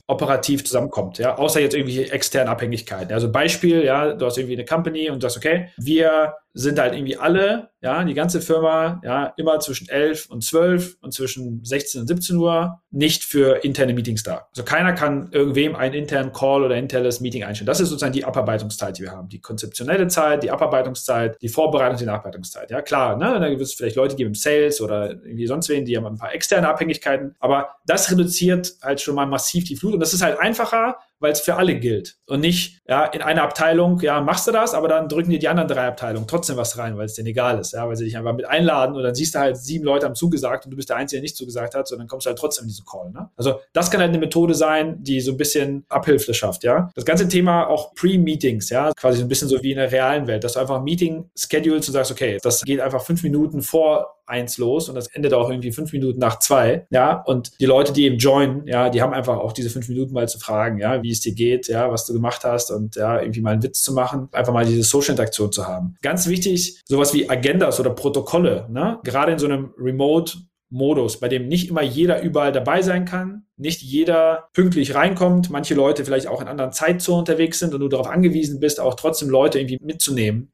operativ zusammenkommt, ja, außer jetzt irgendwie externe Abhängigkeiten. Also Beispiel, ja, du hast irgendwie eine Company und sagst, okay, wir sind halt irgendwie alle, ja, die ganze Firma, ja, immer zwischen 11 und 12 und zwischen 16 und 17 Uhr nicht für interne Meetings da. Also keiner kann irgendwem einen internen Call oder internes Meeting einstellen. Das ist sozusagen die Abarbeitungszeit, die wir haben. Die konzeptionelle Zeit, die Abarbeitungszeit, die Vorbereitung, die Nachbereitungszeit. Ja, klar, ne, da wird es vielleicht Leute geben im Sales oder irgendwie sonst wen, die haben ein paar externe Abhängigkeiten. Aber das reduziert halt schon mal massiv die Flut und das ist halt einfacher, weil es für alle gilt. Und nicht, ja, in einer Abteilung, ja, machst du das, aber dann drücken dir die anderen drei Abteilungen trotzdem was rein, weil es denen egal ist, ja, weil sie dich einfach mit einladen und dann siehst du halt sieben Leute haben zugesagt und du bist der Einzige, der nicht zugesagt hat, sondern kommst du halt trotzdem in diesen Call. Ne? Also das kann halt eine Methode sein, die so ein bisschen Abhilfe schafft, ja. Das ganze Thema auch Pre-Meetings, ja, quasi so ein bisschen so wie in der realen Welt, dass du einfach ein Meeting schedulst und sagst, okay, das geht einfach fünf Minuten vor eins los und das endet auch irgendwie fünf Minuten nach zwei, ja, und die Leute, die eben joinen, ja, die haben einfach auch diese fünf Minuten mal zu fragen, ja, wie es dir geht, ja, was du gemacht hast und ja, irgendwie mal einen Witz zu machen, einfach mal diese Social-Interaktion zu haben. Ganz wichtig, sowas wie Agendas oder Protokolle, ne, gerade in so einem Remote Modus, bei dem nicht immer jeder überall dabei sein kann, nicht jeder pünktlich reinkommt, manche Leute vielleicht auch in anderen Zeitzonen unterwegs sind und du darauf angewiesen bist, auch trotzdem Leute irgendwie mitzunehmen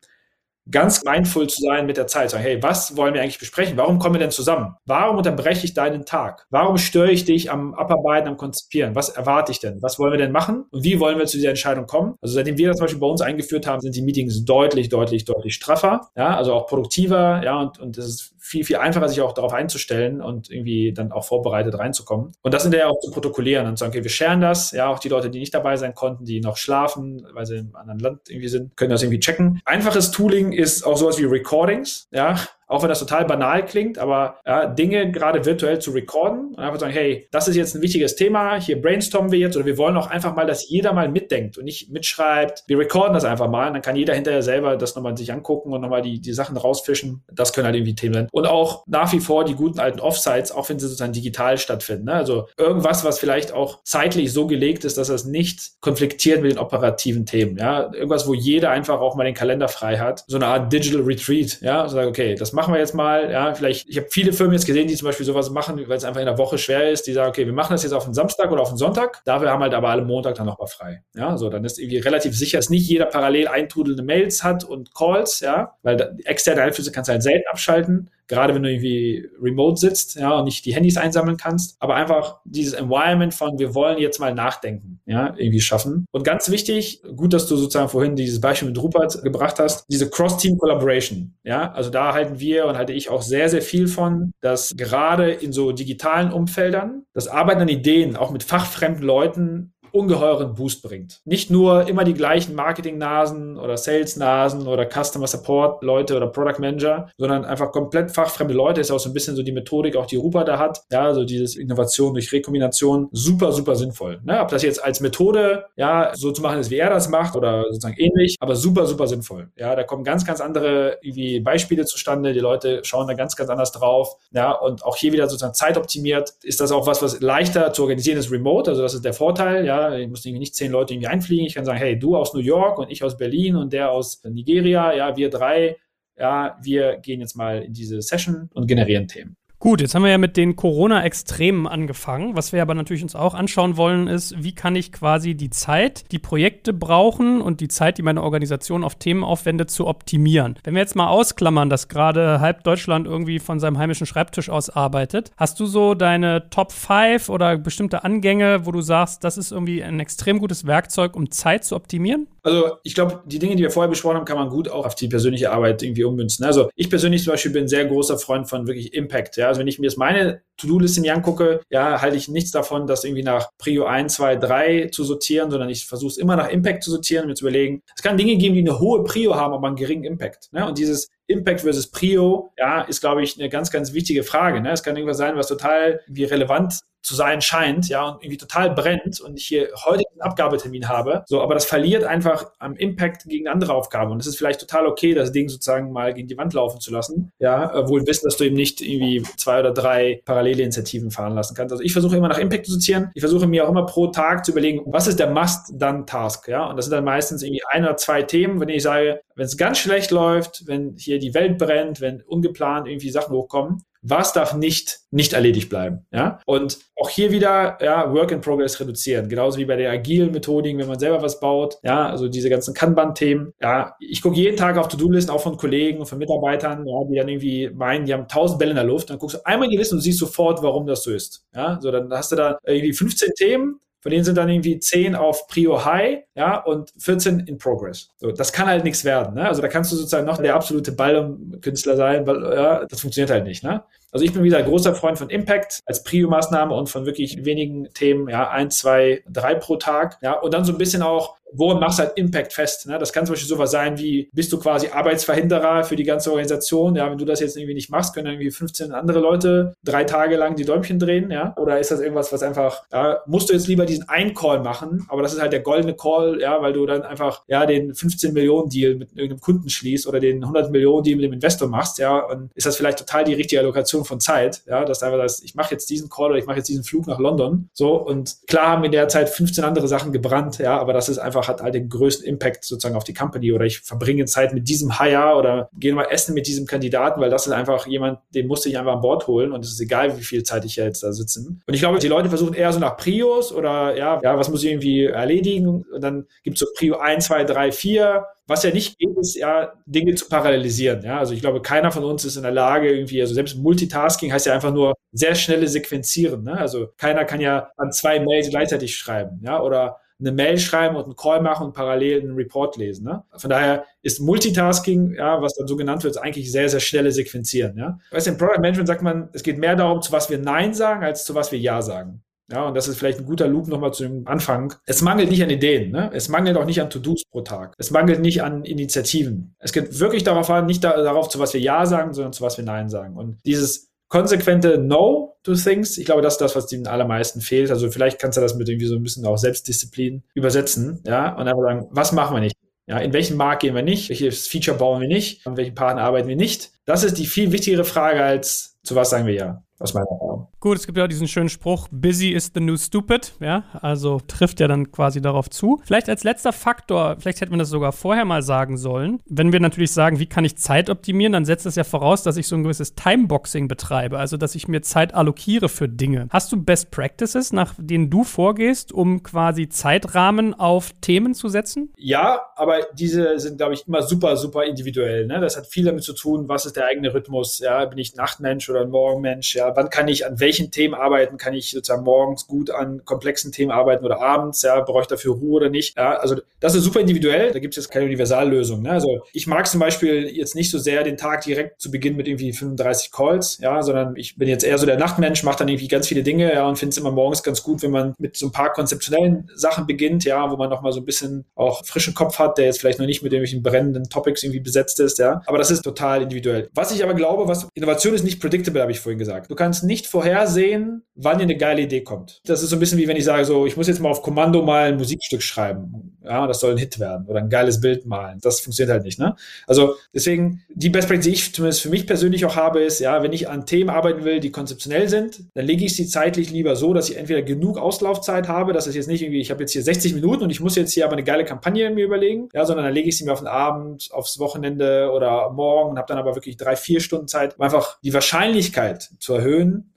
ganz mindful zu sein mit der Zeit. Sagen, hey, was wollen wir eigentlich besprechen? Warum kommen wir denn zusammen? Warum unterbreche ich deinen Tag? Warum störe ich dich am Abarbeiten, am Konzipieren? Was erwarte ich denn? Was wollen wir denn machen? Und wie wollen wir zu dieser Entscheidung kommen? Also seitdem wir das zum Beispiel bei uns eingeführt haben, sind die Meetings deutlich, deutlich, deutlich straffer. Ja, also auch produktiver. Ja, und, und es ist viel, viel einfacher, sich auch darauf einzustellen und irgendwie dann auch vorbereitet reinzukommen. Und das ja auch zu protokollieren und zu sagen, okay, wir scheren das. Ja, auch die Leute, die nicht dabei sein konnten, die noch schlafen, weil sie im anderen Land irgendwie sind, können das irgendwie checken. Einfaches Tooling ist auch sowas wie Recordings. Ja, auch wenn das total banal klingt, aber ja, Dinge gerade virtuell zu recorden und einfach sagen, hey, das ist jetzt ein wichtiges Thema, hier brainstormen wir jetzt oder wir wollen auch einfach mal, dass jeder mal mitdenkt und nicht mitschreibt. Wir recorden das einfach mal und dann kann jeder hinterher selber das nochmal sich angucken und nochmal die, die Sachen rausfischen. Das können halt irgendwie Themen sein. Und auch nach wie vor die guten alten Offsites, auch wenn sie sozusagen digital stattfinden. Ne? Also irgendwas, was vielleicht auch zeitlich so gelegt ist, dass das nicht konfliktiert mit den operativen Themen. Ja? Irgendwas, wo jeder einfach auch mal den Kalender frei hat. So eine Art Digital Retreat. Ja, so sagen, okay, das machen wir jetzt mal. Ja, vielleicht, ich habe viele Firmen jetzt gesehen, die zum Beispiel sowas machen, weil es einfach in der Woche schwer ist. Die sagen, okay, wir machen das jetzt auf einen Samstag oder auf einen Sonntag. Dafür haben halt aber alle Montag dann nochmal frei. Ja, so dann ist irgendwie relativ sicher, dass nicht jeder parallel eintrudelnde Mails hat und Calls. Ja, weil externe Einflüsse kannst du halt selten abschalten gerade wenn du irgendwie remote sitzt, ja, und nicht die Handys einsammeln kannst, aber einfach dieses Environment von wir wollen jetzt mal nachdenken, ja, irgendwie schaffen. Und ganz wichtig, gut, dass du sozusagen vorhin dieses Beispiel mit Rupert gebracht hast, diese Cross-Team-Collaboration, ja, also da halten wir und halte ich auch sehr, sehr viel von, dass gerade in so digitalen Umfeldern das Arbeiten an Ideen auch mit fachfremden Leuten ungeheuren Boost bringt. Nicht nur immer die gleichen Marketing-Nasen oder Sales-Nasen oder Customer Support-Leute oder Product Manager, sondern einfach komplett fachfremde Leute. Ist auch so ein bisschen so die Methodik, auch die Rupa da hat. Ja, so dieses Innovation durch Rekombination. Super, super sinnvoll. Ne? Ob das jetzt als Methode, ja, so zu machen ist, wie er das macht oder sozusagen ähnlich, aber super, super sinnvoll. Ja, da kommen ganz, ganz andere irgendwie Beispiele zustande. Die Leute schauen da ganz, ganz anders drauf. Ja, und auch hier wieder sozusagen zeitoptimiert. Ist das auch was, was leichter zu organisieren ist remote? Also das ist der Vorteil. Ja, ich muss irgendwie nicht zehn Leute irgendwie einfliegen. Ich kann sagen, hey, du aus New York und ich aus Berlin und der aus Nigeria, ja, wir drei, ja, wir gehen jetzt mal in diese Session und generieren Themen. Gut, jetzt haben wir ja mit den Corona-Extremen angefangen. Was wir aber natürlich uns auch anschauen wollen, ist, wie kann ich quasi die Zeit, die Projekte brauchen und die Zeit, die meine Organisation auf Themen aufwendet, zu optimieren. Wenn wir jetzt mal ausklammern, dass gerade halb Deutschland irgendwie von seinem heimischen Schreibtisch aus arbeitet, hast du so deine Top 5 oder bestimmte Angänge, wo du sagst, das ist irgendwie ein extrem gutes Werkzeug, um Zeit zu optimieren? Also ich glaube, die Dinge, die wir vorher besprochen haben, kann man gut auch auf die persönliche Arbeit irgendwie ummünzen. Also ich persönlich zum Beispiel bin ein sehr großer Freund von wirklich Impact. Ja? Also wenn ich mir jetzt meine To-Do-Liste mir angucke, ja, halte ich nichts davon, das irgendwie nach Prio 1, 2, 3 zu sortieren, sondern ich versuche es immer nach Impact zu sortieren und mir zu überlegen, es kann Dinge geben, die eine hohe Prio haben, aber einen geringen Impact. Ne? Und dieses Impact versus Prio, ja, ist, glaube ich, eine ganz, ganz wichtige Frage. Ne? Es kann irgendwas sein, was total irgendwie relevant zu sein scheint, ja, und irgendwie total brennt und ich hier heute einen Abgabetermin habe, so, aber das verliert einfach am Impact gegen andere Aufgaben und es ist vielleicht total okay, das Ding sozusagen mal gegen die Wand laufen zu lassen, ja, wohl wissen, dass du eben nicht irgendwie zwei oder drei parallele Initiativen fahren lassen kannst. Also ich versuche immer nach Impact zu sortieren, ich versuche mir auch immer pro Tag zu überlegen, was ist der Must-Done-Task, ja, und das sind dann meistens irgendwie ein oder zwei Themen, wenn ich sage, wenn es ganz schlecht läuft, wenn hier die Welt brennt, wenn ungeplant irgendwie Sachen hochkommen, was darf nicht, nicht erledigt bleiben, ja? Und auch hier wieder, ja, Work in Progress reduzieren. Genauso wie bei der agilen Methodik, wenn man selber was baut, ja, also diese ganzen Kanban-Themen, ja. Ich gucke jeden Tag auf To-Do-Listen, auch von Kollegen von Mitarbeitern, ja, die dann irgendwie meinen, die haben tausend Bälle in der Luft, dann guckst du einmal in die Liste und siehst sofort, warum das so ist, ja. So, dann hast du da irgendwie 15 Themen, von denen sind dann irgendwie 10 auf Prio High, ja, und 14 in Progress. So, das kann halt nichts werden, ne? Also da kannst du sozusagen noch der absolute Ballkünstler sein, weil, ja, das funktioniert halt nicht, ne? Also ich bin wieder großer Freund von Impact als Prio-Maßnahme und von wirklich wenigen Themen, ja, ein, zwei, drei pro Tag, ja, und dann so ein bisschen auch woran machst du halt Impact fest? Ne? Das kann zum Beispiel sowas sein wie, bist du quasi Arbeitsverhinderer für die ganze Organisation? Ja, wenn du das jetzt irgendwie nicht machst, können irgendwie 15 andere Leute drei Tage lang die Däumchen drehen, ja? Oder ist das irgendwas, was einfach, ja, musst du jetzt lieber diesen einen Call machen, aber das ist halt der goldene Call, ja, weil du dann einfach, ja, den 15 Millionen Deal mit irgendeinem Kunden schließt oder den 100 Millionen Deal mit dem Investor machst, ja, und ist das vielleicht total die richtige Allokation von Zeit, ja, dass du einfach sagst, ich mache jetzt diesen Call oder ich mache jetzt diesen Flug nach London, so, und klar haben in der Zeit 15 andere Sachen gebrannt, ja, aber das ist einfach einfach hat halt den größten Impact sozusagen auf die Company oder ich verbringe Zeit mit diesem Hire oder gehe mal essen mit diesem Kandidaten, weil das ist einfach jemand, den musste ich einfach an Bord holen und es ist egal, wie viel Zeit ich jetzt da sitzen. Und ich glaube, die Leute versuchen eher so nach Prios oder ja, ja, was muss ich irgendwie erledigen? Und dann gibt es so Prio 1, 2, 3, 4 was ja nicht geht, ist ja, Dinge zu parallelisieren. Ja? Also ich glaube, keiner von uns ist in der Lage, irgendwie, also selbst Multitasking heißt ja einfach nur sehr schnelle Sequenzieren. Ne? Also keiner kann ja an zwei Mails gleichzeitig schreiben, ja, oder eine Mail schreiben und einen Call machen und parallel einen Report lesen. Ne? Von daher ist Multitasking, ja, was dann so genannt wird, eigentlich sehr, sehr schnelle Sequenzieren. Ja? Weißt du, im Product Management sagt man, es geht mehr darum, zu was wir Nein sagen, als zu was wir Ja sagen. Ja, und das ist vielleicht ein guter Loop nochmal zu dem Anfang. Es mangelt nicht an Ideen, ne? Es mangelt auch nicht an To-Dos pro Tag. Es mangelt nicht an Initiativen. Es geht wirklich darauf an, nicht da, darauf, zu was wir Ja sagen, sondern zu was wir Nein sagen. Und dieses konsequente No to things, ich glaube, das ist das, was den allermeisten fehlt. Also vielleicht kannst du das mit irgendwie so ein bisschen auch Selbstdisziplin übersetzen, ja, und einfach sagen, was machen wir nicht? Ja, in welchen Markt gehen wir nicht? Welches Feature bauen wir nicht? An welchen Partner arbeiten wir nicht? Das ist die viel wichtigere Frage als zu was sagen wir ja aus meiner Erfahrung. Gut, es gibt ja auch diesen schönen Spruch, busy is the new stupid, ja, also trifft ja dann quasi darauf zu. Vielleicht als letzter Faktor, vielleicht hätte man das sogar vorher mal sagen sollen, wenn wir natürlich sagen, wie kann ich Zeit optimieren, dann setzt das ja voraus, dass ich so ein gewisses Timeboxing betreibe, also dass ich mir Zeit allokiere für Dinge. Hast du Best Practices, nach denen du vorgehst, um quasi Zeitrahmen auf Themen zu setzen? Ja, aber diese sind, glaube ich, immer super, super individuell. Ne? Das hat viel damit zu tun, was ist der eigene Rhythmus, ja, bin ich Nachtmensch oder Morgenmensch, ja, wann kann ich an welchen Themen arbeiten? Kann ich sozusagen morgens gut an komplexen Themen arbeiten oder abends? Ja, brauche ich dafür Ruhe oder nicht? Ja, also das ist super individuell. Da gibt es jetzt keine Universallösung. Ne? Also ich mag zum Beispiel jetzt nicht so sehr den Tag direkt zu Beginn mit irgendwie 35 Calls, ja, sondern ich bin jetzt eher so der Nachtmensch, mache dann irgendwie ganz viele Dinge, ja, und finde es immer morgens ganz gut, wenn man mit so ein paar konzeptionellen Sachen beginnt, ja, wo man nochmal so ein bisschen auch frischen Kopf hat, der jetzt vielleicht noch nicht mit irgendwelchen brennenden Topics irgendwie besetzt ist, ja. Aber das ist total individuell. Was ich aber glaube, was Innovation ist nicht predictable, habe ich vorhin gesagt. Du kannst nicht vorhersehen, wann dir eine geile Idee kommt. Das ist so ein bisschen wie wenn ich sage, so, ich muss jetzt mal auf Kommando mal ein Musikstück schreiben. Ja, das soll ein Hit werden oder ein geiles Bild malen. Das funktioniert halt nicht, ne? Also deswegen, die Best Practice, die ich zumindest für mich persönlich auch habe, ist, ja, wenn ich an Themen arbeiten will, die konzeptionell sind, dann lege ich sie zeitlich lieber so, dass ich entweder genug Auslaufzeit habe, dass es jetzt nicht irgendwie, ich habe jetzt hier 60 Minuten und ich muss jetzt hier aber eine geile Kampagne mir überlegen, ja, sondern dann lege ich sie mir auf den Abend, aufs Wochenende oder morgen und habe dann aber wirklich drei, vier Stunden Zeit, um einfach die Wahrscheinlichkeit zu erhöhen,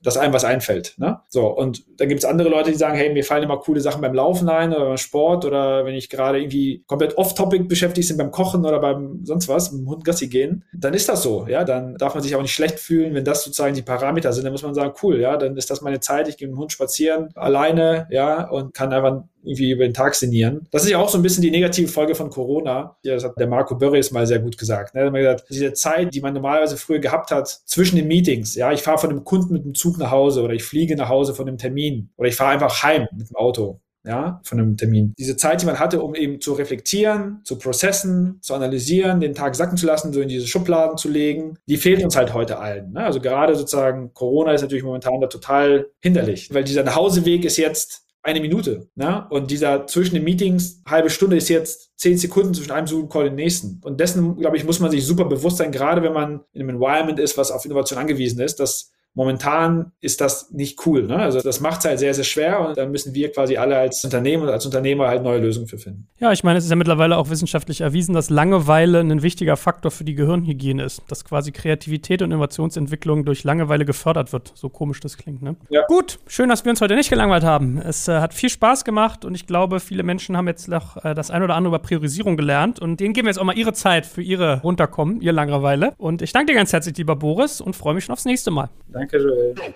dass einem was einfällt. Ne? So, und dann gibt es andere Leute, die sagen, hey, mir fallen immer coole Sachen beim Laufen ein oder beim Sport oder wenn ich gerade irgendwie komplett off-topic beschäftigt bin beim Kochen oder beim sonst was, mit dem Hund Gassi gehen, dann ist das so. Ja, dann darf man sich auch nicht schlecht fühlen, wenn das sozusagen die Parameter sind. Dann muss man sagen, cool, ja, dann ist das meine Zeit, ich gehe mit dem Hund spazieren, alleine, ja, und kann einfach irgendwie über den Tag sinnieren. Das ist ja auch so ein bisschen die negative Folge von Corona. Ja, das hat der Marco Börries mal sehr gut gesagt. Ne? Er hat gesagt, diese Zeit, die man normalerweise früher gehabt hat zwischen den Meetings. Ja, ich fahre von dem Kunden mit dem Zug nach Hause oder ich fliege nach Hause von dem Termin oder ich fahre einfach heim mit dem Auto ja, von einem Termin. Diese Zeit, die man hatte, um eben zu reflektieren, zu processen, zu analysieren, den Tag sacken zu lassen, so in diese Schubladen zu legen, die fehlt uns halt heute allen. Ne? Also gerade sozusagen Corona ist natürlich momentan da total hinderlich, weil dieser Nachhauseweg ist jetzt eine Minute. Ne? Und dieser zwischen den Meetings, halbe Stunde ist jetzt zehn Sekunden zwischen einem Zoom-Call und dem nächsten. Und dessen, glaube ich, muss man sich super bewusst sein, gerade wenn man in einem Environment ist, was auf Innovation angewiesen ist, dass Momentan ist das nicht cool. Ne? Also das macht es halt sehr, sehr schwer und da müssen wir quasi alle als Unternehmen und als Unternehmer halt neue Lösungen für finden. Ja, ich meine, es ist ja mittlerweile auch wissenschaftlich erwiesen, dass Langeweile ein wichtiger Faktor für die Gehirnhygiene ist. Dass quasi Kreativität und Innovationsentwicklung durch Langeweile gefördert wird. So komisch das klingt, ne? Ja. Gut, schön, dass wir uns heute nicht gelangweilt haben. Es äh, hat viel Spaß gemacht und ich glaube, viele Menschen haben jetzt noch äh, das ein oder andere über Priorisierung gelernt und denen geben wir jetzt auch mal ihre Zeit für ihre Runterkommen, ihr Langeweile. Und ich danke dir ganz herzlich, lieber Boris, und freue mich schon aufs nächste Mal. Danke, rien que je.